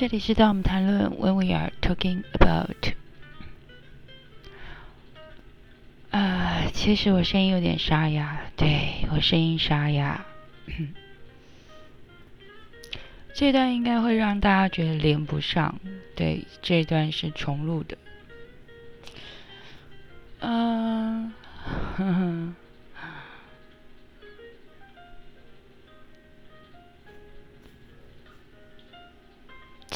这里是当我们谈论 when we are talking about，啊，其实我声音有点沙哑，对我声音沙哑，这段应该会让大家觉得连不上，对，这段是重录的，嗯，哼哼。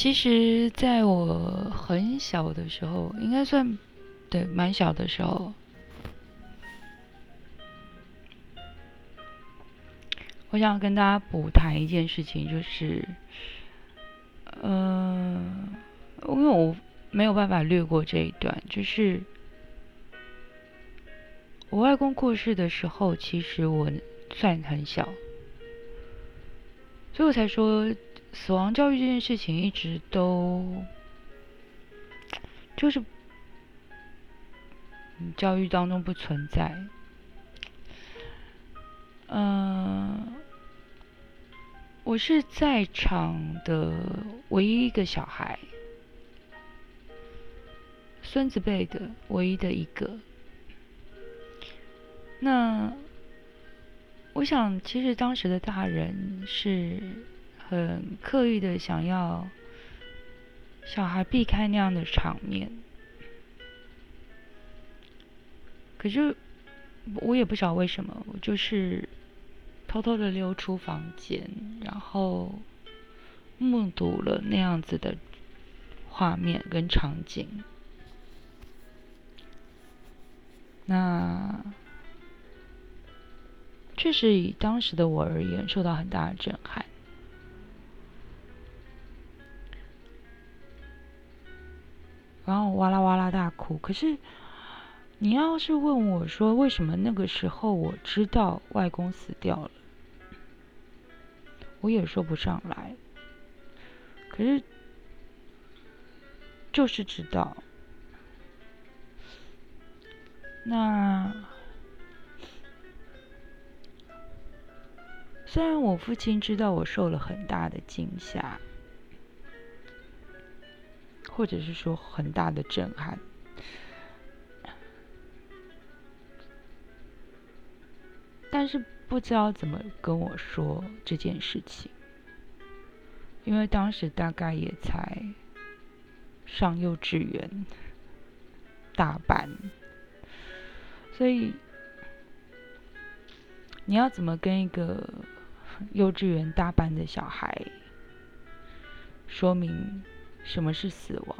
其实，在我很小的时候，应该算对蛮小的时候，我想跟大家补谈一件事情，就是，嗯，因为我没有办法略过这一段，就是我外公过世的时候，其实我算很小，所以我才说。死亡教育这件事情一直都就是教育当中不存在。嗯，我是在场的唯一一个小孩，孙子辈的唯一的一个。那我想，其实当时的大人是。很刻意的想要小孩避开那样的场面，可是我也不晓得为什么，我就是偷偷的溜出房间，然后目睹了那样子的画面跟场景。那确实以当时的我而言，受到很大的震撼。然后哇啦哇啦大哭。可是，你要是问我说，为什么那个时候我知道外公死掉了，我也说不上来。可是，就是知道。那虽然我父亲知道我受了很大的惊吓。或者是说很大的震撼，但是不知道怎么跟我说这件事情，因为当时大概也才上幼稚园大班，所以你要怎么跟一个幼稚园大班的小孩说明？什么是死亡？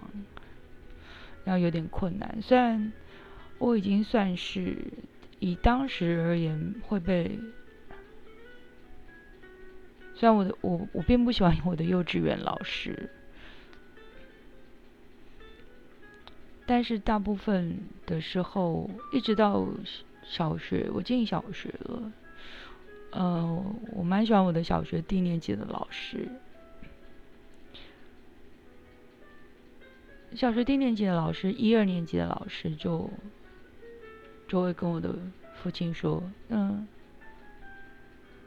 然后有点困难。虽然我已经算是以当时而言会被，虽然我的我我并不喜欢我的幼稚园老师，但是大部分的时候，一直到小学，我进小学了，呃，我蛮喜欢我的小学低年级的老师。小学低年级的老师，一二年级的老师就就会跟我的父亲说，嗯，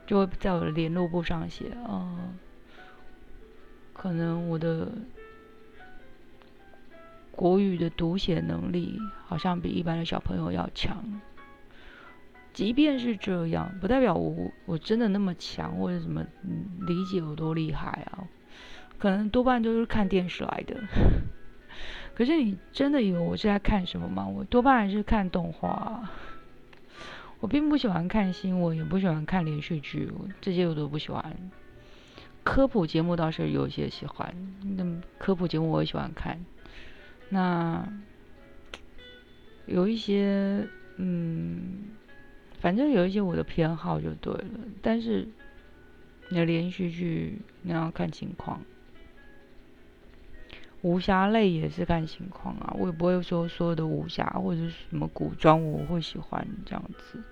就会在我的联络簿上写，嗯，可能我的国语的读写能力好像比一般的小朋友要强。即便是这样，不代表我我真的那么强，或者什么理解有多厉害啊？可能多半都是看电视来的。可是你真的以为我是在看什么吗？我多半还是看动画。我并不喜欢看新闻，也不喜欢看连续剧，这些我都不喜欢。科普节目倒是有些喜欢，那科普节目我也喜欢看。那有一些，嗯，反正有一些我的偏好就对了。但是你的连续剧那要看情况。武侠类也是看情况啊，我也不会说所有的武侠或者什么古装我会喜欢这样子。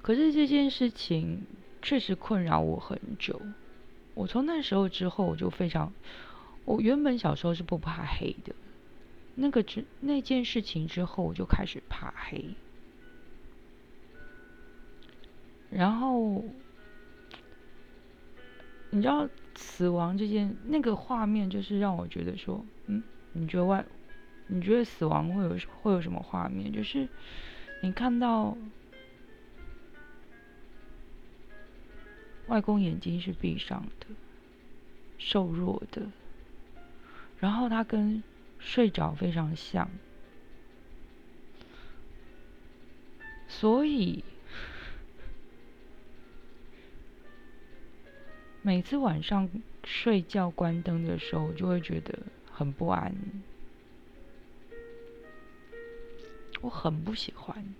可是这件事情确实困扰我很久。我从那时候之后，我就非常，我原本小时候是不怕黑的，那个之那件事情之后，我就开始怕黑，然后。你知道死亡这件那个画面，就是让我觉得说，嗯，你觉得外，你觉得死亡会有会有什么画面？就是你看到外公眼睛是闭上的，瘦弱的，然后他跟睡着非常像，所以。每次晚上睡觉关灯的时候，我就会觉得很不安。我很不喜欢，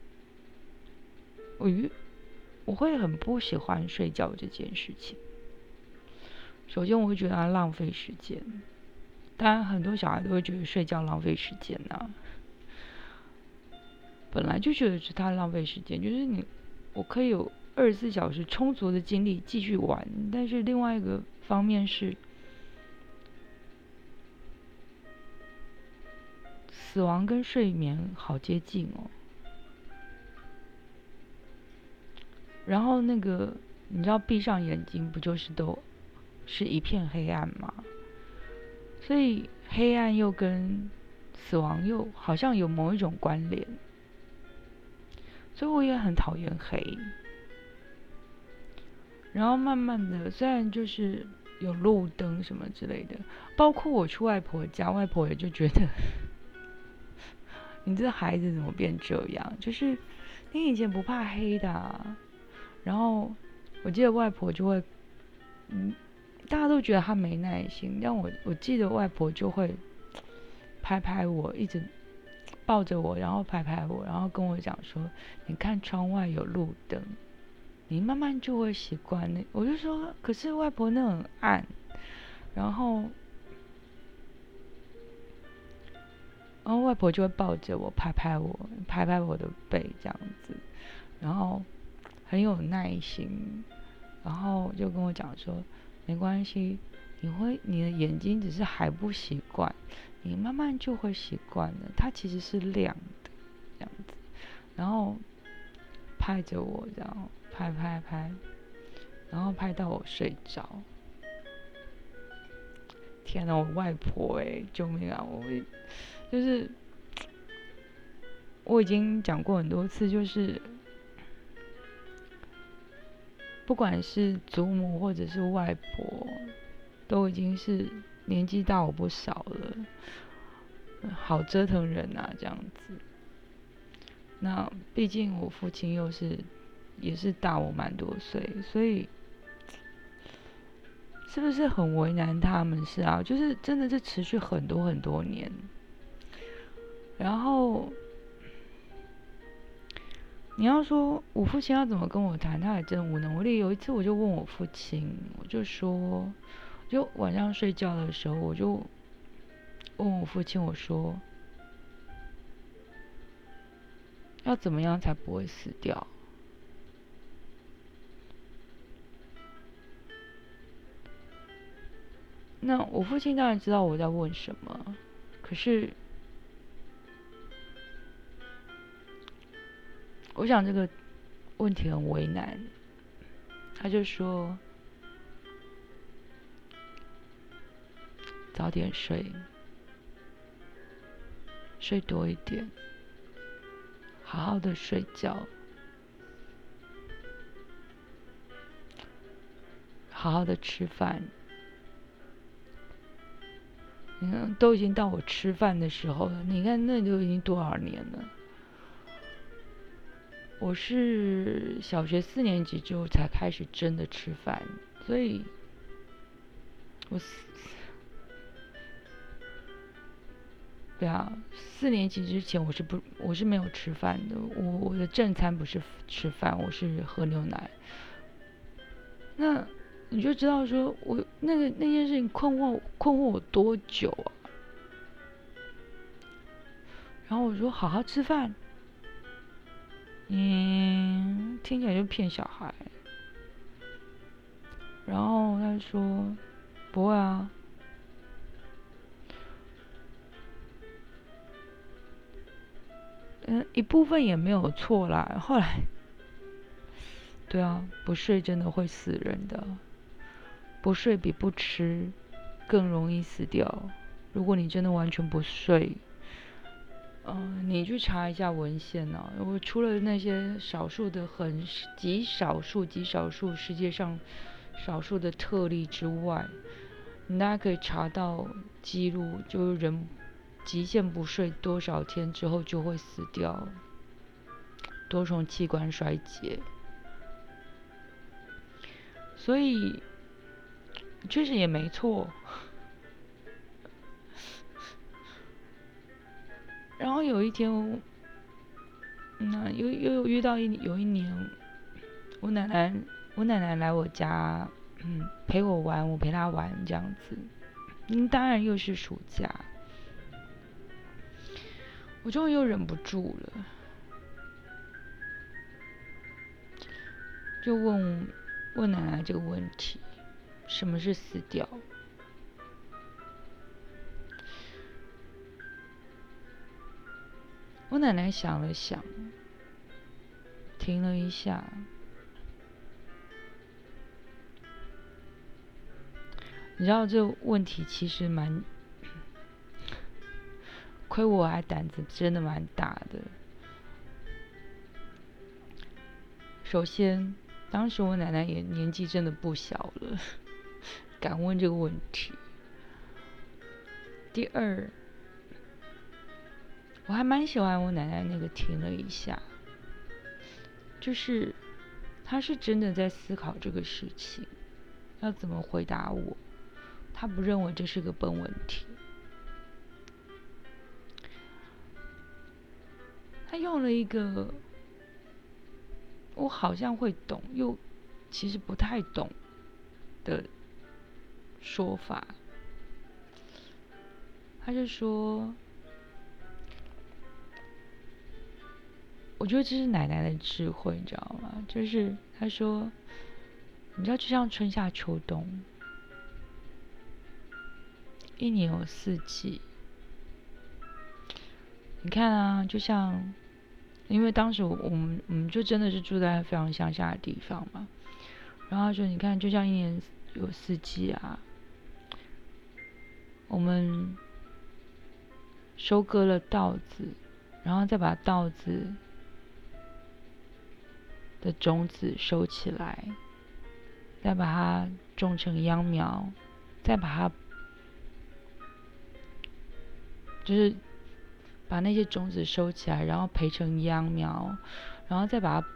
我我会很不喜欢睡觉这件事情。首先，我会觉得它浪费时间。当然，很多小孩都会觉得睡觉浪费时间呐。本来就觉得是他浪费时间，就是你，我可以有。二十四小时充足的精力继续玩，但是另外一个方面是，死亡跟睡眠好接近哦。然后那个，你知道，闭上眼睛不就是都是一片黑暗吗？所以黑暗又跟死亡又好像有某一种关联，所以我也很讨厌黑。然后慢慢的，虽然就是有路灯什么之类的，包括我去外婆家，外婆也就觉得，你这孩子怎么变这样？就是你以前不怕黑的，然后我记得外婆就会，嗯，大家都觉得她没耐心，但我我记得外婆就会拍拍我，一直抱着我，然后拍拍我，然后跟我讲说：“你看窗外有路灯。”你慢慢就会习惯那，我就说，可是外婆那很暗，然后，然后外婆就会抱着我，拍拍我，拍拍我的背这样子，然后很有耐心，然后就跟我讲说，没关系，你会你的眼睛只是还不习惯，你慢慢就会习惯了，它其实是亮的这样子，然后拍着我这样。拍拍拍，然后拍到我睡着。天哪，我外婆哎，救命啊！我就是我已经讲过很多次，就是不管是祖母或者是外婆，都已经是年纪大我不少了，好折腾人啊，这样子。那毕竟我父亲又是。也是大我蛮多岁，所以是不是很为难他们？是啊，就是真的是持续很多很多年。然后你要说我父亲要怎么跟我谈，他还真无能为力。有一次我就问我父亲，我就说，就晚上睡觉的时候，我就问我父亲，我说要怎么样才不会死掉？那我父亲当然知道我在问什么，可是我想这个问题很为难。他就说：“早点睡，睡多一点，好好的睡觉，好好的吃饭。”你看，都已经到我吃饭的时候了。你看，那都已经多少年了？我是小学四年级之后才开始真的吃饭，所以，我四对啊，四年级之前我是不我是没有吃饭的。我我的正餐不是吃饭，我是喝牛奶。那。你就知道，说我那个那件事情困惑困惑我多久啊？然后我说好好吃饭，嗯，听起来就骗小孩。然后他就说不会啊，嗯，一部分也没有错啦。后来，对啊，不睡真的会死人的。不睡比不吃更容易死掉。如果你真的完全不睡，嗯，你去查一下文献呢。我除了那些少数的很极少数、极少数世界上少数的特例之外，大家可以查到记录，就是人极限不睡多少天之后就会死掉，多重器官衰竭。所以确实也没错。然后有一天，那又又遇到一有一年，我奶奶我奶奶来我家，嗯，陪我玩，我陪她玩这样子。嗯，当然又是暑假，我终于又忍不住了，就问问奶奶这个问题：什么是死掉？我奶奶想了想，停了一下。你知道这问题其实蛮，亏我还胆子真的蛮大的。首先，当时我奶奶也年纪真的不小了，敢问这个问题。第二。我还蛮喜欢我奶奶那个停了一下，就是她是真的在思考这个事情，要怎么回答我，她不认为这是个笨问题，她用了一个我好像会懂又其实不太懂的说法，他就说。我觉得这是奶奶的智慧，你知道吗？就是她说，你知道，就像春夏秋冬，一年有四季。你看啊，就像，因为当时我们我们就真的是住在非常乡下的地方嘛。然后说，你看，就像一年有四季啊，我们收割了稻子，然后再把稻子。的种子收起来，再把它种成秧苗，再把它，就是把那些种子收起来，然后培成秧苗，然后再把它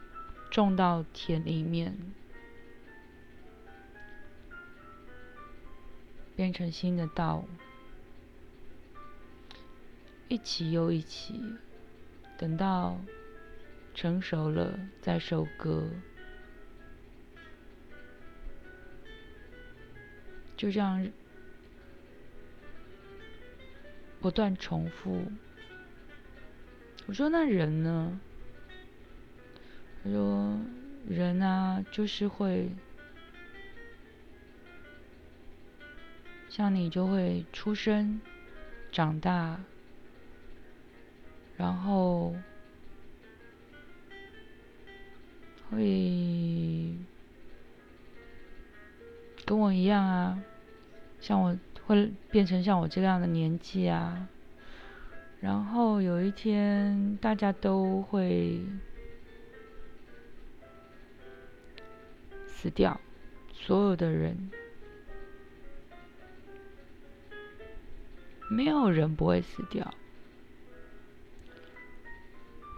种到田里面，变成新的稻，一起又一起，等到。成熟了再收割，就这样不断重复。我说：“那人呢？”他说：“人啊，就是会像你，就会出生、长大，然后。”会跟我一样啊，像我会变成像我这样的年纪啊，然后有一天大家都会死掉，所有的人，没有人不会死掉。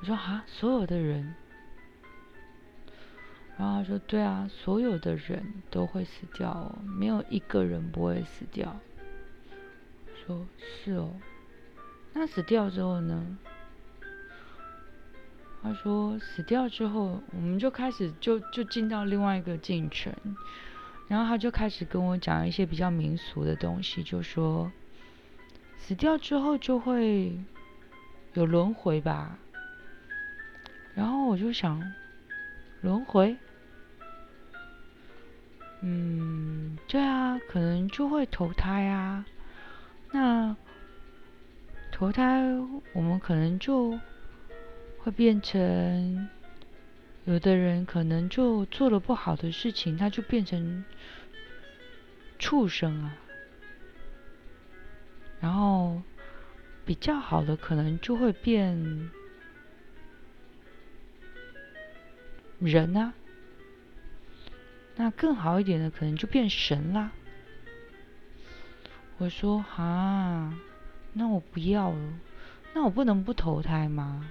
说啊，所有的人。然后他说：“对啊，所有的人都会死掉哦，没有一个人不会死掉。”说：“是哦，那死掉之后呢？”他说：“死掉之后，我们就开始就就进到另外一个进程。”然后他就开始跟我讲一些比较民俗的东西，就说：“死掉之后就会有轮回吧。”然后我就想：“轮回？”嗯，对啊，可能就会投胎啊。那投胎，我们可能就会变成有的人可能就做了不好的事情，他就变成畜生啊。然后比较好的可能就会变人啊，那更好一点的可能就变神啦。我说哈，那我不要了，那我不能不投胎吗？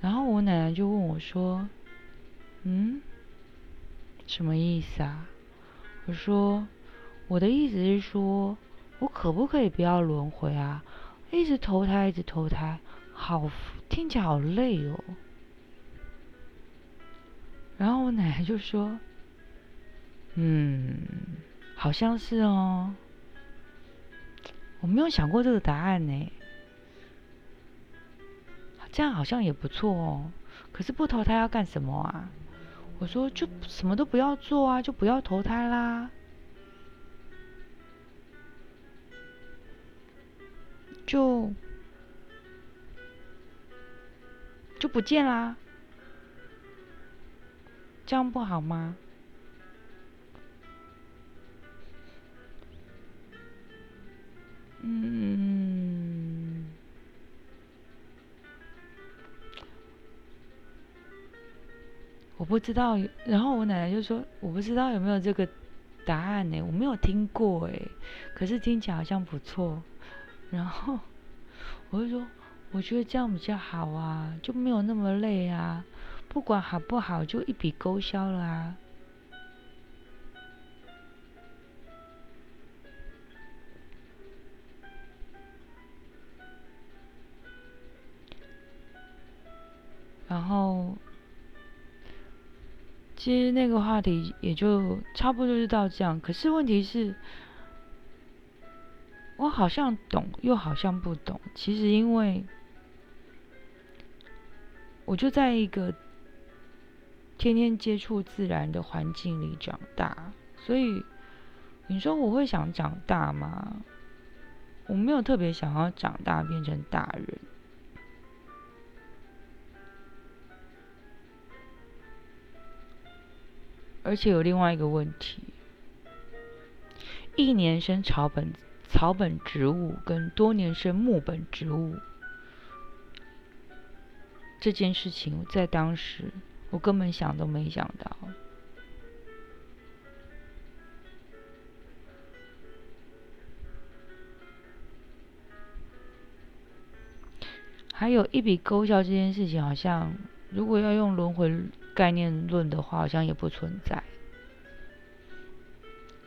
然后我奶奶就问我说：“嗯，什么意思啊？”我说。我的意思是说，我可不可以不要轮回啊？一直投胎，一直投胎，好听起来好累哦。然后我奶奶就说：“嗯，好像是哦，我没有想过这个答案呢。这样好像也不错哦。可是不投胎要干什么啊？”我说：“就什么都不要做啊，就不要投胎啦。”就就不见啦，这样不好吗？嗯，我不知道。然后我奶奶就说：“我不知道有没有这个答案呢？我没有听过哎，可是听起来好像不错。”然后 我就说，我觉得这样比较好啊，就没有那么累啊。不管好不好，就一笔勾销了啊。然后，其实那个话题也就差不多就到这样。可是问题是。我好像懂，又好像不懂。其实因为，我就在一个天天接触自然的环境里长大，所以你说我会想长大吗？我没有特别想要长大变成大人。而且有另外一个问题，一年生草本。草本植物跟多年生木本植物这件事情，在当时我根本想都没想到。还有一笔勾销这件事情，好像如果要用轮回概念论的话，好像也不存在。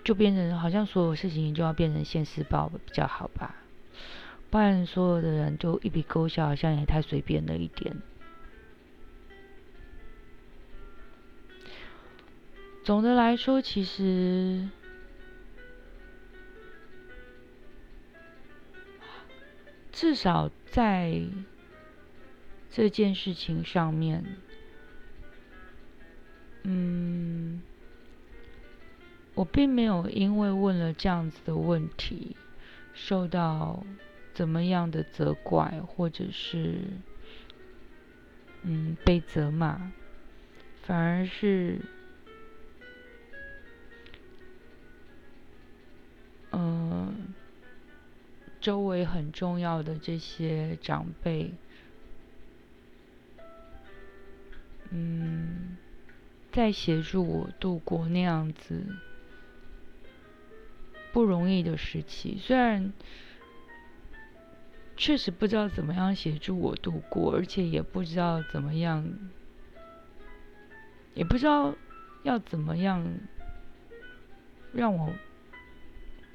就变成好像所有事情就要变成现世报比较好吧，不然所有的人就一笔勾销，好像也太随便了一点。总的来说，其实至少在这件事情上面，嗯。我并没有因为问了这样子的问题，受到怎么样的责怪，或者是嗯被责骂，反而是嗯周围很重要的这些长辈，嗯在协助我度过那样子。不容易的时期，虽然确实不知道怎么样协助我度过，而且也不知道怎么样，也不知道要怎么样让我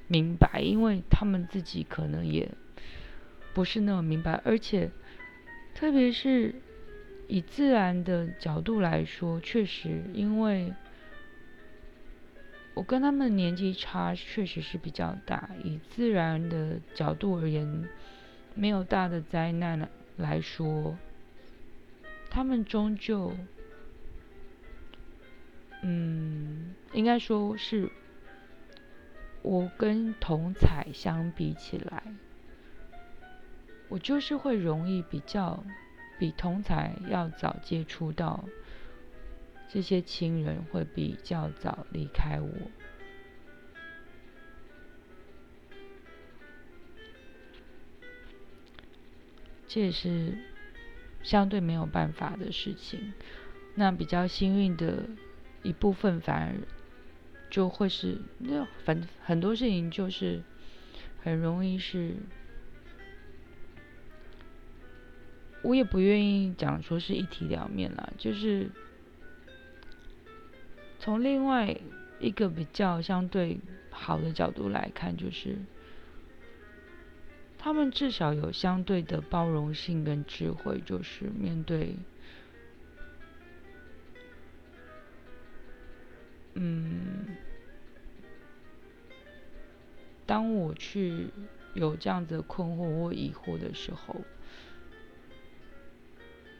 明白，因为他们自己可能也不是那么明白，而且特别是以自然的角度来说，确实因为。我跟他们年纪差确实是比较大，以自然的角度而言，没有大的灾难来说，他们终究，嗯，应该说是，我跟同彩相比起来，我就是会容易比较比同彩要早接触到这些亲人会比较早离开我。这也是相对没有办法的事情。那比较幸运的一部分，反而就会是那反很多事情就是很容易是，我也不愿意讲说是一体两面啦，就是从另外一个比较相对好的角度来看，就是。他们至少有相对的包容性跟智慧，就是面对，嗯，当我去有这样子的困惑或疑惑的时候，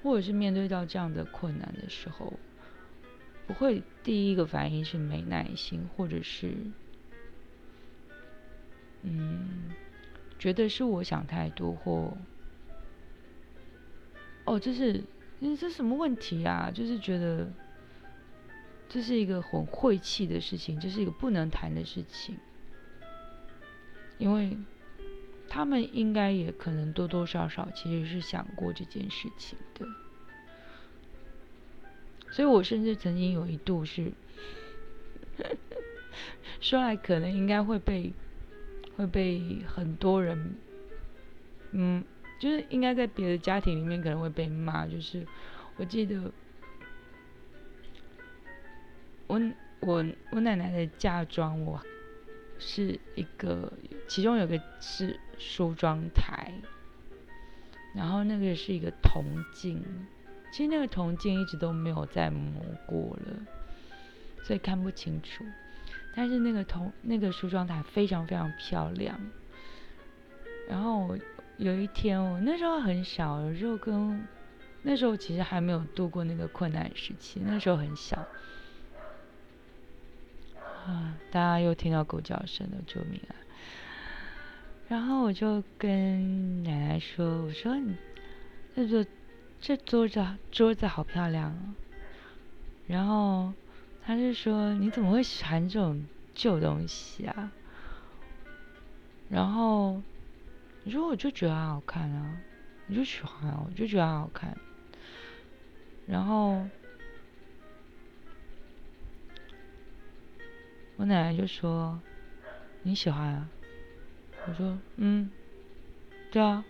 或者是面对到这样的困难的时候，不会第一个反应是没耐心，或者是，嗯。觉得是我想太多，或哦，这是这这什么问题啊？就是觉得这是一个很晦气的事情，这是一个不能谈的事情，因为他们应该也可能多多少少其实是想过这件事情的，所以我甚至曾经有一度是 说来可能应该会被。会被很多人，嗯，就是应该在别的家庭里面可能会被骂。就是我记得，我我奶奶的嫁妆，我是一个，其中有个是梳妆台，然后那个是一个铜镜，其实那个铜镜一直都没有再磨过了，所以看不清楚。但是那个铜那个梳妆台非常非常漂亮。然后有一天，我那时候很小，有时候跟那时候其实还没有度过那个困难时期，那时候很小。啊！大家又听到狗叫声了，救命啊！然后我就跟奶奶说：“我说你这桌这桌子桌子好漂亮哦。”然后。他就说：“你怎么会喜欢这种旧东西啊？”然后你说：“我就觉得好看啊，你就喜欢，我就觉得好看。”然后我奶奶就说：“你喜欢啊？”我说：“嗯，对啊，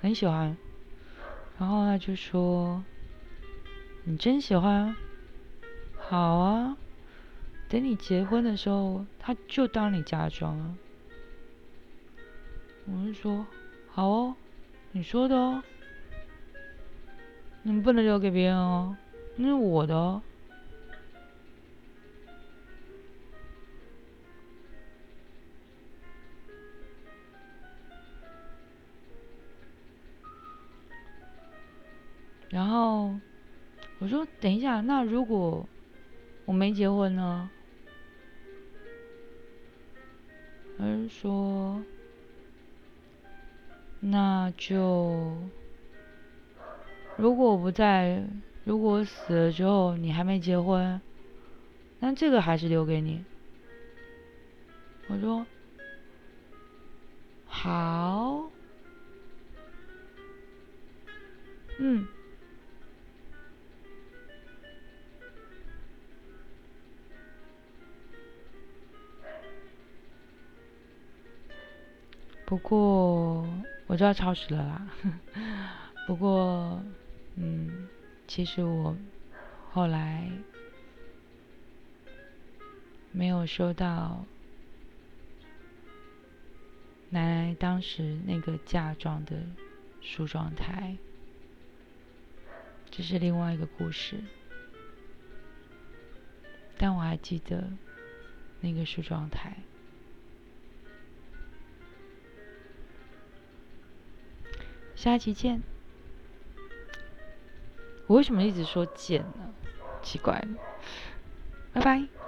很喜欢。”然后他就说。你真喜欢？好啊，等你结婚的时候，他就当你嫁妆啊。我就说，好哦，你说的哦，你不能留给别人哦，那是我的哦。然后。我说：“等一下，那如果我没结婚呢？”他就说：“那就如果我不在，如果我死了之后你还没结婚，那这个还是留给你。”我说：“好，嗯。”不过我就要超时了啦。不过，嗯，其实我后来没有收到奶奶当时那个嫁妆的梳妆台，这是另外一个故事。但我还记得那个梳妆台。下期见。我为什么一直说见呢？奇怪。拜拜。